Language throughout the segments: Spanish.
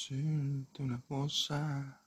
decirte una cosa.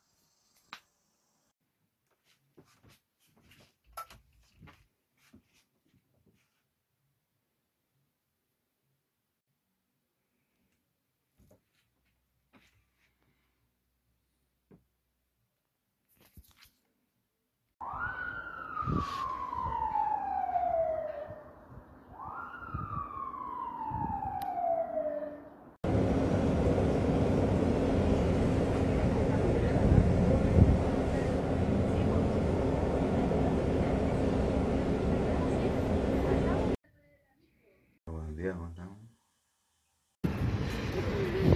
Buenos días, ¿cómo estamos?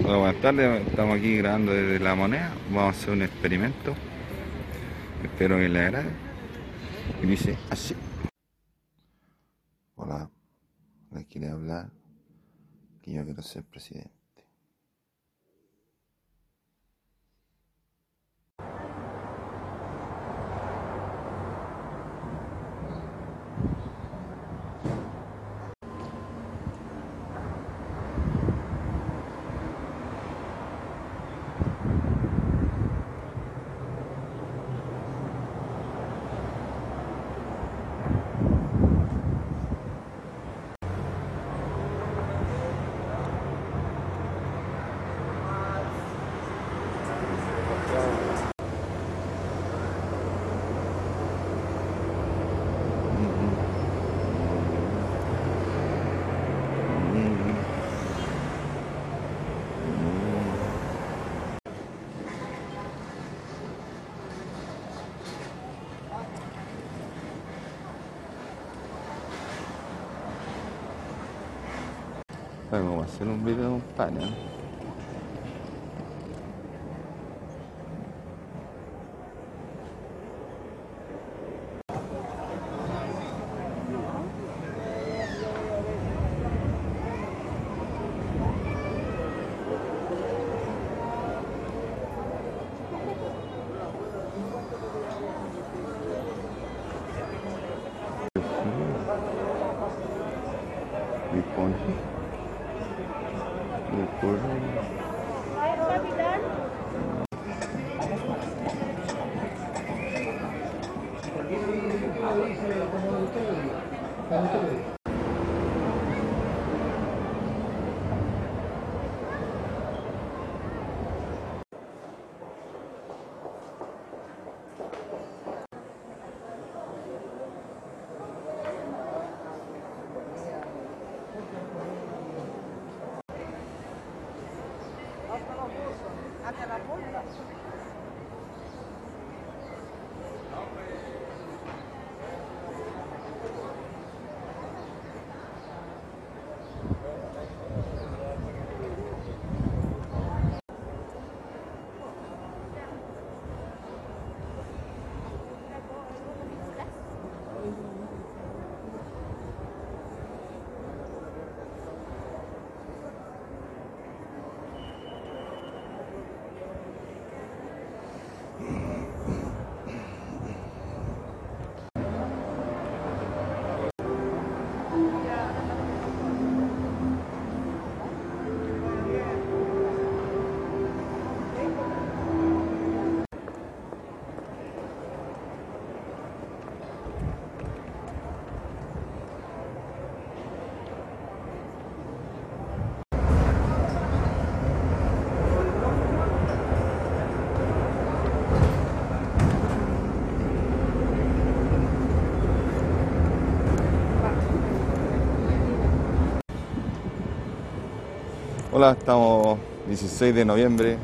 Hola, buenas tardes, estamos aquí grabando desde la moneda, vamos a hacer un experimento, espero que les agrade, y dice así. Hola, les quería hablar que yo quiero ser presidente. Vamos a hacer un video de un panel. hacia la punta. Hola, estamos 16 de noviembre.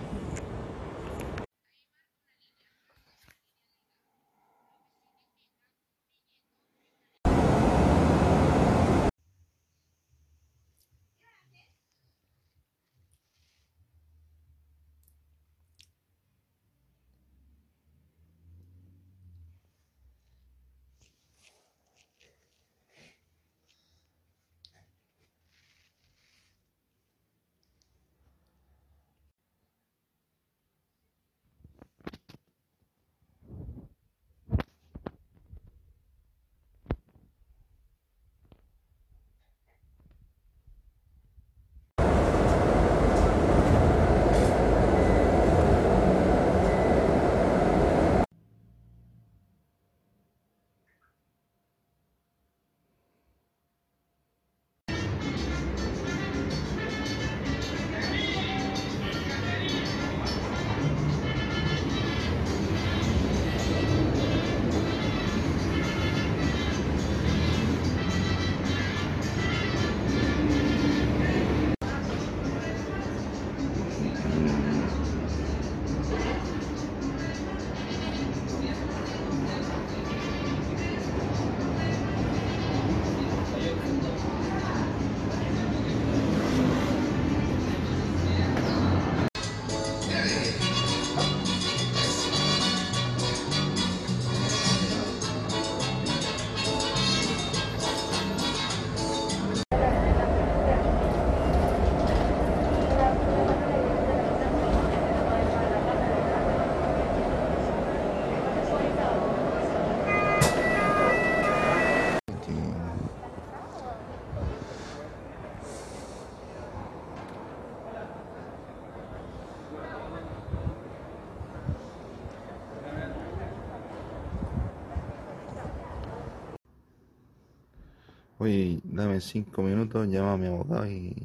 Oye, dame cinco minutos, llama a mi abogado y,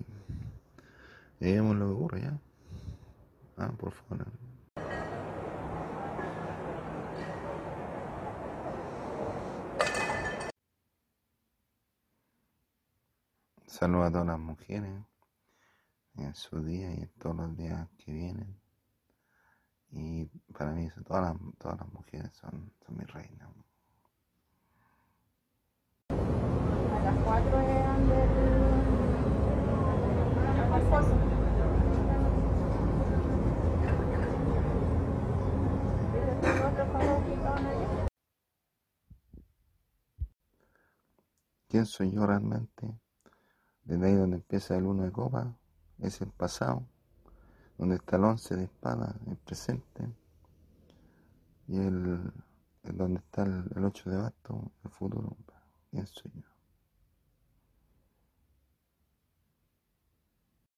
y lo que ocurre ya. Ah, por favor. Saludos a todas las mujeres en su día y en todos los días que vienen. Y para mí todas las, todas las mujeres son, son mis reinas. A las 4 eran del. ¿Quién soy yo realmente? Desde ahí donde empieza el uno de copa, es el pasado. Donde está el once de espada, el presente. Y el, el donde está el, el ocho de basto, el futuro. ¿Quién soy yo?